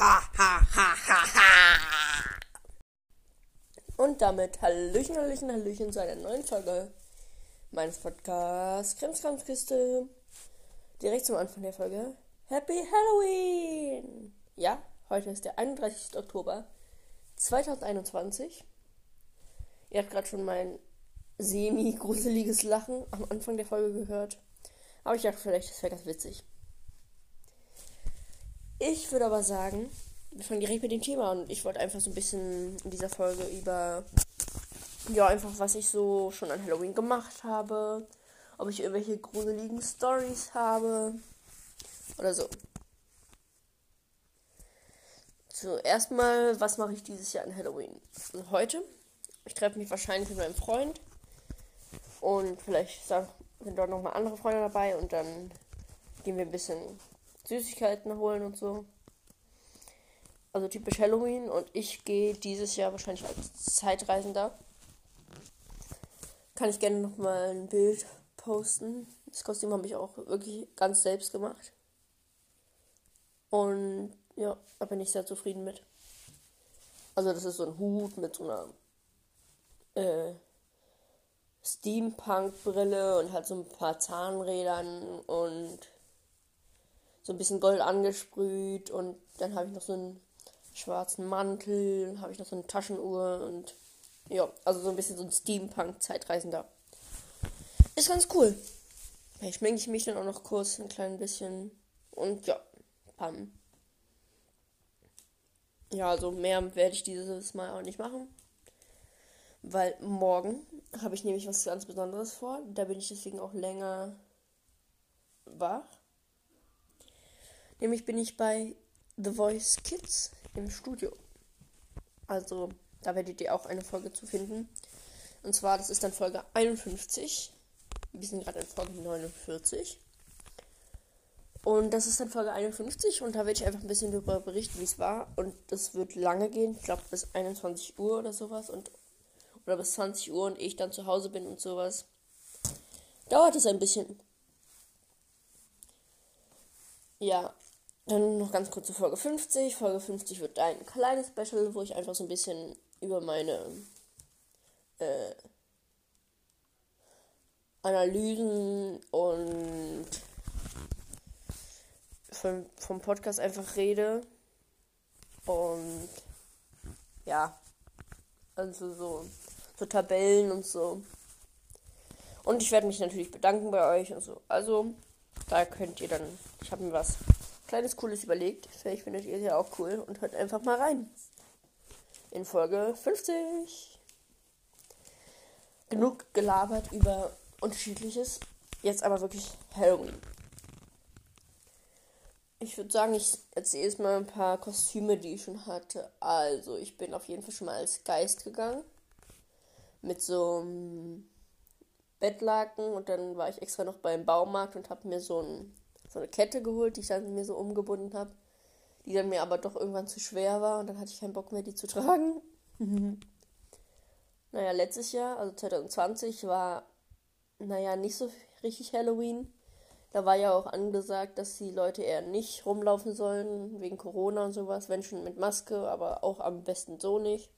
Ha. Und damit Hallöchen, Hallöchen, Hallöchen zu einer neuen Folge meines Podcasts Krimskramskiste. Direkt zum Anfang der Folge. Happy Halloween! Ja, heute ist der 31. Oktober 2021. Ihr habt gerade schon mein semi-gruseliges Lachen am Anfang der Folge gehört. Aber ich dachte vielleicht, das wäre ganz witzig. Ich würde aber sagen, wir fangen direkt mit dem Thema an. Ich wollte einfach so ein bisschen in dieser Folge über, ja, einfach was ich so schon an Halloween gemacht habe. Ob ich irgendwelche gruseligen Stories habe. Oder so. Zuerst mal, was mache ich dieses Jahr an Halloween? Also heute. Ich treffe mich wahrscheinlich mit meinem Freund. Und vielleicht sind dort noch mal andere Freunde dabei. Und dann gehen wir ein bisschen Süßigkeiten holen und so. Also typisch Halloween. Und ich gehe dieses Jahr wahrscheinlich als Zeitreisender. Kann ich gerne noch mal ein Bild posten. Das Kostüm habe ich auch wirklich ganz selbst gemacht. Und ja, da bin ich sehr zufrieden mit. Also das ist so ein Hut mit so einer äh, Steampunk-Brille und hat so ein paar Zahnrädern und so ein bisschen Gold angesprüht und dann habe ich noch so einen schwarzen Mantel, habe ich noch so eine Taschenuhr und ja, also so ein bisschen so ein Steampunk-Zeitreisender. Ist ganz cool. Vielleicht schminke ich mich dann auch noch kurz ein klein bisschen und ja, pam. Ja, also mehr werde ich dieses Mal auch nicht machen. Weil morgen habe ich nämlich was ganz Besonderes vor. Da bin ich deswegen auch länger wach. Nämlich bin ich bei The Voice Kids im Studio. Also, da werdet ihr auch eine Folge zu finden. Und zwar, das ist dann Folge 51. Wir sind gerade in Folge 49. Und das ist dann Folge 51 und da werde ich einfach ein bisschen darüber berichten, wie es war. Und das wird lange gehen, ich glaube bis 21 Uhr oder sowas. Und, oder bis 20 Uhr und ich dann zu Hause bin und sowas. Dauert es ein bisschen. Ja, dann noch ganz kurz zu Folge 50. Folge 50 wird ein kleines Special, wo ich einfach so ein bisschen über meine äh, Analysen und vom, vom Podcast einfach rede. Und ja, also so, so Tabellen und so. Und ich werde mich natürlich bedanken bei euch und so. Also, da könnt ihr dann, ich habe mir was kleines Cooles überlegt. Vielleicht findet ihr es ja auch cool und hört einfach mal rein. In Folge 50. Genug gelabert über unterschiedliches. Jetzt aber wirklich Halloween. Ich würde sagen, ich erzähle jetzt mal ein paar Kostüme, die ich schon hatte. Also, ich bin auf jeden Fall schon mal als Geist gegangen. Mit so einem Bettlaken und dann war ich extra noch beim Baumarkt und habe mir so ein so eine Kette geholt, die ich dann mir so umgebunden habe, die dann mir aber doch irgendwann zu schwer war und dann hatte ich keinen Bock mehr, die zu tragen. naja, letztes Jahr, also 2020, war, naja, nicht so richtig Halloween. Da war ja auch angesagt, dass die Leute eher nicht rumlaufen sollen, wegen Corona und sowas, wenn schon mit Maske, aber auch am besten so nicht.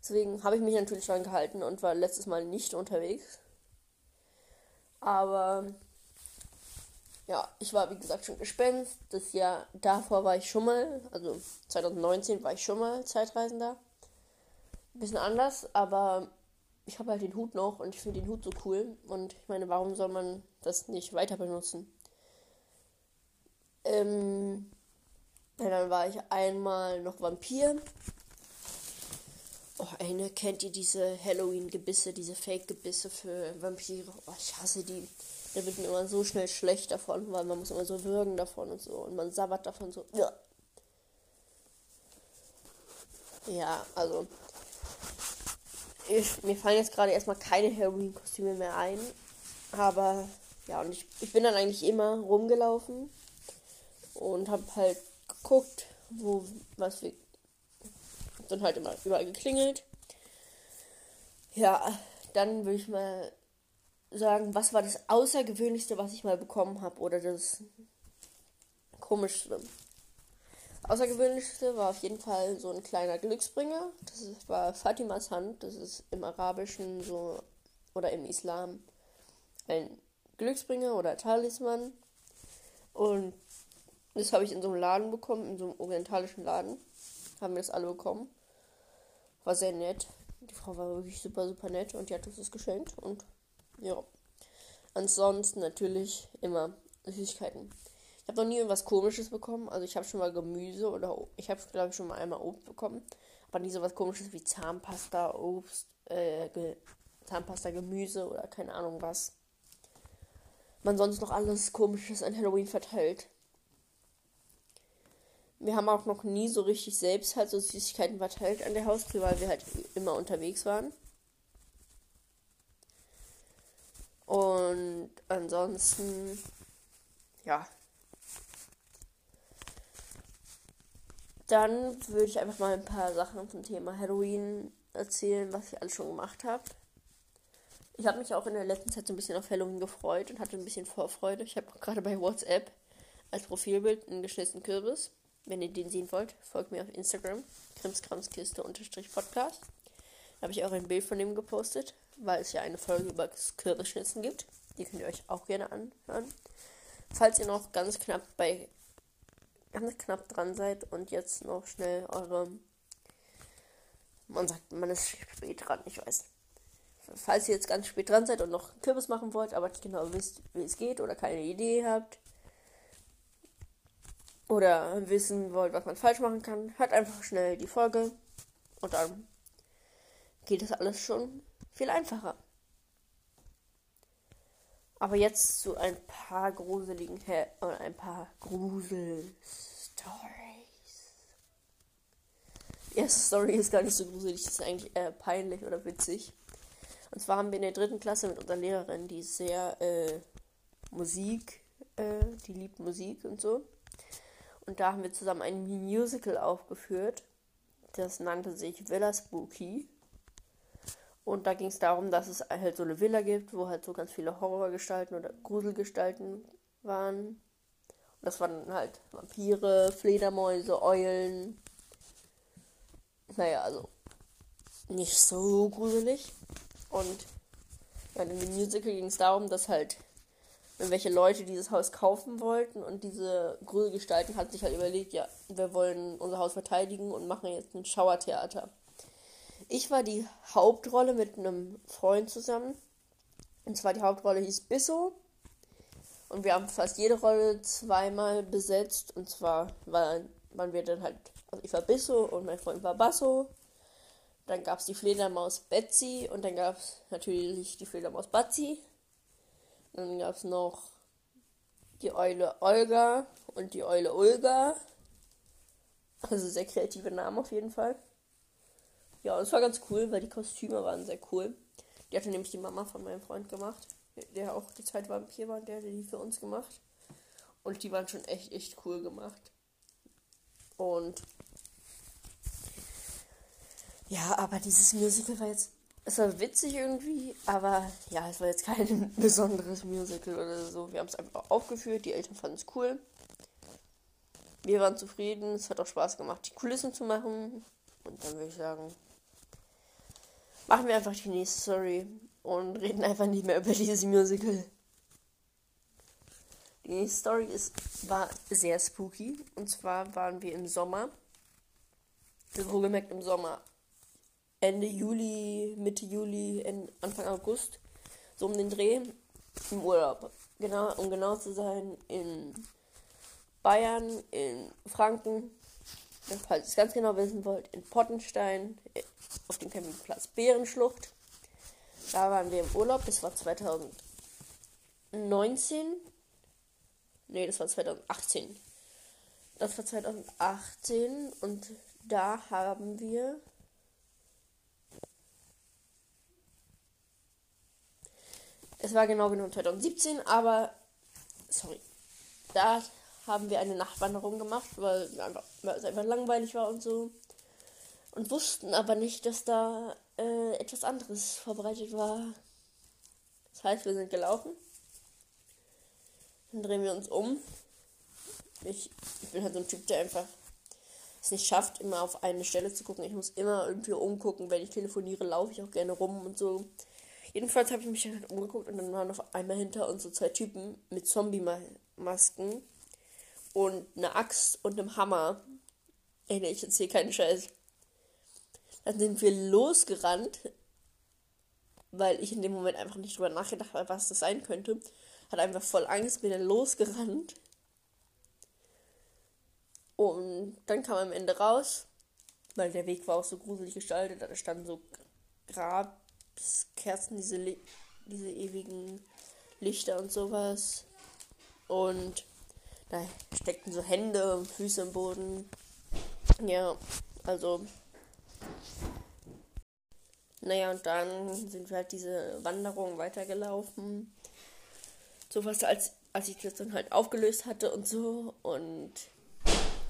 Deswegen habe ich mich natürlich dran gehalten und war letztes Mal nicht unterwegs. Aber ja, ich war wie gesagt schon Gespenst. Das Jahr davor war ich schon mal, also 2019 war ich schon mal Zeitreisender. Bisschen anders, aber ich habe halt den Hut noch und ich finde den Hut so cool. Und ich meine, warum soll man das nicht weiter benutzen? Ähm, ja, dann war ich einmal noch Vampir. Eine, kennt ihr diese Halloween-Gebisse, diese Fake-Gebisse für Vampire? Oh, ich hasse die. Da wird mir immer so schnell schlecht davon, weil man muss immer so würgen davon und so. Und man sabbert davon so. Ja, ja also. Ich, mir fallen jetzt gerade erstmal keine Halloween-Kostüme mehr ein. Aber ja, und ich, ich bin dann eigentlich immer rumgelaufen und habe halt geguckt, wo was wir. Dann halt immer überall geklingelt. Ja, dann würde ich mal sagen, was war das Außergewöhnlichste, was ich mal bekommen habe oder das komischste. Außergewöhnlichste war auf jeden Fall so ein kleiner Glücksbringer. Das war Fatimas Hand. Das ist im Arabischen so oder im Islam ein Glücksbringer oder Talisman. Und das habe ich in so einem Laden bekommen, in so einem orientalischen Laden. Haben wir das alle bekommen. War sehr nett. Die Frau war wirklich super, super nett und die hat uns das geschenkt. Und ja. Ansonsten natürlich immer Süßigkeiten. Ich habe noch nie irgendwas Komisches bekommen. Also ich habe schon mal Gemüse oder ich habe glaube ich schon mal einmal Obst bekommen, aber nie so was Komisches wie Zahnpasta, Obst, äh, Zahnpasta, Gemüse oder keine Ahnung was. Man sonst noch alles Komisches an Halloween verteilt. Wir haben auch noch nie so richtig selbst halt so Süßigkeiten verteilt an der Haustür, weil wir halt immer unterwegs waren. Und ansonsten, ja, Dann würde ich einfach mal ein paar Sachen zum Thema Halloween erzählen, was ich alles schon gemacht habe. Ich habe mich auch in der letzten Zeit so ein bisschen auf Halloween gefreut und hatte ein bisschen Vorfreude. Ich habe gerade bei WhatsApp als Profilbild einen geschnitzten Kürbis. Wenn ihr den sehen wollt, folgt mir auf Instagram, krimskramskiste-podcast. Da habe ich auch ein Bild von dem gepostet, weil es ja eine Folge über das Kürbisschnitzen gibt. Die könnt ihr euch auch gerne anhören. Falls ihr noch ganz knapp bei ganz knapp dran seid und jetzt noch schnell eure. Man sagt, man ist spät dran, ich weiß. Falls ihr jetzt ganz spät dran seid und noch Kürbis machen wollt, aber nicht genau wisst, wie es geht oder keine Idee habt oder wissen wollt, was man falsch machen kann, hört einfach schnell die Folge und dann geht das alles schon viel einfacher. Aber jetzt zu ein paar gruseligen oder ein paar Grusel-Stories. Die erste Story ist gar nicht so gruselig, ist eigentlich eher peinlich oder witzig. Und zwar haben wir in der dritten Klasse mit unserer Lehrerin, die sehr äh, Musik, äh, die liebt Musik und so. Und da haben wir zusammen ein Musical aufgeführt. Das nannte sich Villa Spooky. Und da ging es darum, dass es halt so eine Villa gibt, wo halt so ganz viele Horrorgestalten oder Gruselgestalten waren. Und das waren halt Vampire, Fledermäuse, Eulen. Naja, also nicht so gruselig. Und ja, in dem Musical ging es darum, dass halt welche Leute dieses Haus kaufen wollten und diese Gruselgestalten hat sich halt überlegt, ja, wir wollen unser Haus verteidigen und machen jetzt ein Schauertheater. Ich war die Hauptrolle mit einem Freund zusammen. Und zwar die Hauptrolle hieß Bisso. Und wir haben fast jede Rolle zweimal besetzt. Und zwar waren, waren wir dann halt, also ich war Bisso und mein Freund war Basso. Dann gab es die Fledermaus Betsy und dann gab es natürlich die Fledermaus Batzi. Dann gab es noch die Eule Olga und die Eule Olga. Also sehr kreative Namen auf jeden Fall. Ja, es war ganz cool, weil die Kostüme waren sehr cool. Die hatte nämlich die Mama von meinem Freund gemacht, der auch die zweite Vampir war, der hat die für uns gemacht. Und die waren schon echt, echt cool gemacht. Und ja, aber dieses Musical war jetzt, es war witzig irgendwie, aber ja, es war jetzt kein besonderes Musical oder so. Wir haben es einfach aufgeführt, die Eltern fanden es cool. Wir waren zufrieden, es hat auch Spaß gemacht, die Kulissen zu machen. Und dann würde ich sagen, machen wir einfach die nächste Story und reden einfach nicht mehr über dieses Musical. Die nächste Story ist, war sehr spooky. Und zwar waren wir im Sommer. Also gemerkt im Sommer. Ende Juli, Mitte Juli, Anfang August. So um den Dreh. Im Urlaub. Genau, um genau zu sein, in Bayern, in Franken, falls ihr es ganz genau wissen wollt, in Pottenstein, auf dem Campingplatz Bärenschlucht. Da waren wir im Urlaub, das war 2019. Ne, das war 2018. Das war 2018 und da haben wir Es war genau genommen 2017, aber sorry. Da haben wir eine Nachtwanderung gemacht, weil, einfach, es einfach langweilig war und so und wussten aber nicht, dass da äh, etwas anderes vorbereitet war. Das heißt, wir sind gelaufen. Dann drehen wir uns um. Ich, ich bin halt so ein Typ, der einfach es nicht schafft, immer auf eine Stelle zu gucken. Ich muss immer irgendwie umgucken. Wenn ich telefoniere, laufe ich auch gerne rum und so. Jedenfalls habe ich mich dann halt umgeguckt und dann waren auf einmal hinter uns so zwei Typen mit Zombie-Masken und eine Axt und einem Hammer. Ey, ich erzähle keinen Scheiß. Dann sind wir losgerannt, weil ich in dem Moment einfach nicht drüber nachgedacht habe, was das sein könnte. Hat einfach voll Angst, bin dann losgerannt. Und dann kam am Ende raus, weil der Weg war auch so gruselig gestaltet, da standen so Grabskerzen, diese, diese ewigen Lichter und sowas. Und da steckten so Hände und Füße im Boden. Ja, also. Naja, und dann sind wir halt diese Wanderung weitergelaufen. So was, als, als ich das dann halt aufgelöst hatte und so. Und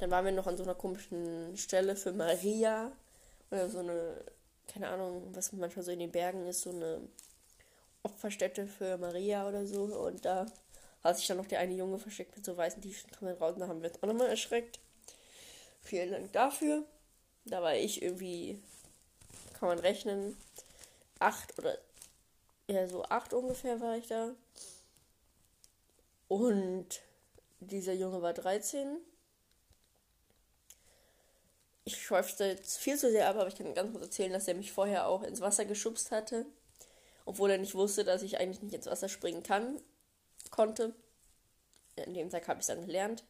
dann waren wir noch an so einer komischen Stelle für Maria. Oder so eine, keine Ahnung, was manchmal so in den Bergen ist, so eine Opferstätte für Maria oder so. Und da hat sich dann noch der eine Junge versteckt mit so weißen T-Shirts raus. Da haben wir uns auch nochmal erschreckt. Vielen Dank dafür. Da war ich irgendwie, kann man rechnen, acht oder ja, so acht ungefähr war ich da. Und dieser Junge war 13. Ich jetzt viel zu sehr ab, aber ich kann ganz kurz erzählen, dass er mich vorher auch ins Wasser geschubst hatte. Obwohl er nicht wusste, dass ich eigentlich nicht ins Wasser springen kann, konnte. In dem Tag habe ich es dann gelernt.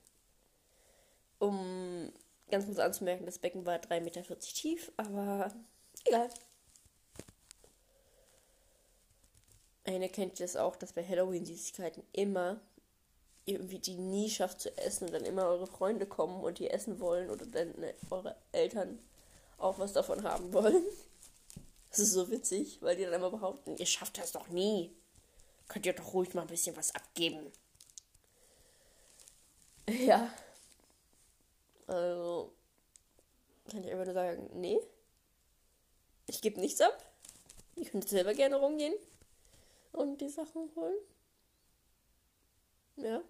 Um ganz kurz anzumerken, das Becken war 3,40 Meter tief, aber egal. Eine kennt das auch, dass bei Halloween-Süßigkeiten immer irgendwie die nie schafft zu essen und dann immer eure Freunde kommen und die essen wollen oder dann ne, eure Eltern auch was davon haben wollen. Das ist so witzig, weil die dann immer behaupten, ihr schafft das doch nie. Könnt ihr doch ruhig mal ein bisschen was abgeben. Ja. Also, kann ich einfach nur sagen, nee. Ich gebe nichts ab. Ihr könnt selber gerne rumgehen und die Sachen holen. Ja.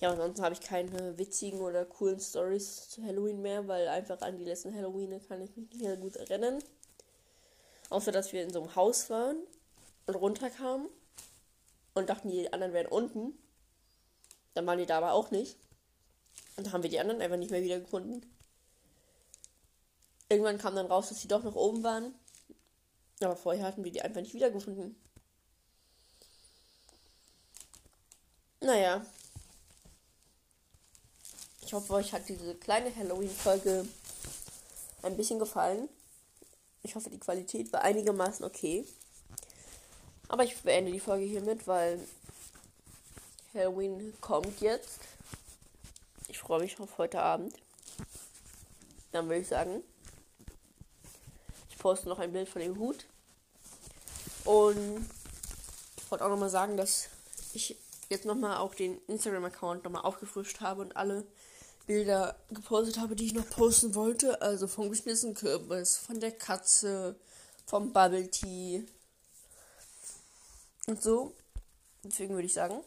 Ja, ansonsten habe ich keine witzigen oder coolen Stories zu Halloween mehr, weil einfach an die letzten Halloween kann ich mich nicht mehr gut erinnern. Außer, dass wir in so einem Haus waren und runterkamen und dachten, die anderen wären unten. Dann waren die da aber auch nicht. Und dann haben wir die anderen einfach nicht mehr wiedergefunden. Irgendwann kam dann raus, dass sie doch noch oben waren. Aber vorher hatten wir die einfach nicht wiedergefunden. Naja, ich hoffe, euch hat diese kleine Halloween-Folge ein bisschen gefallen. Ich hoffe, die Qualität war einigermaßen okay. Aber ich beende die Folge hiermit, weil Halloween kommt jetzt. Ich freue mich auf heute Abend. Dann würde ich sagen, ich poste noch ein Bild von dem Hut. Und ich wollte auch nochmal sagen, dass ich jetzt nochmal auch den Instagram-Account nochmal aufgefrischt habe und alle Bilder gepostet habe, die ich noch posten wollte. Also vom geschmissenen Kürbis, von der Katze, vom Bubble Tea und so. Deswegen würde ich sagen,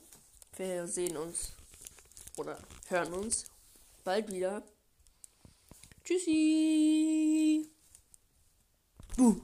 wir sehen uns oder hören uns bald wieder. Tschüssi. Buh.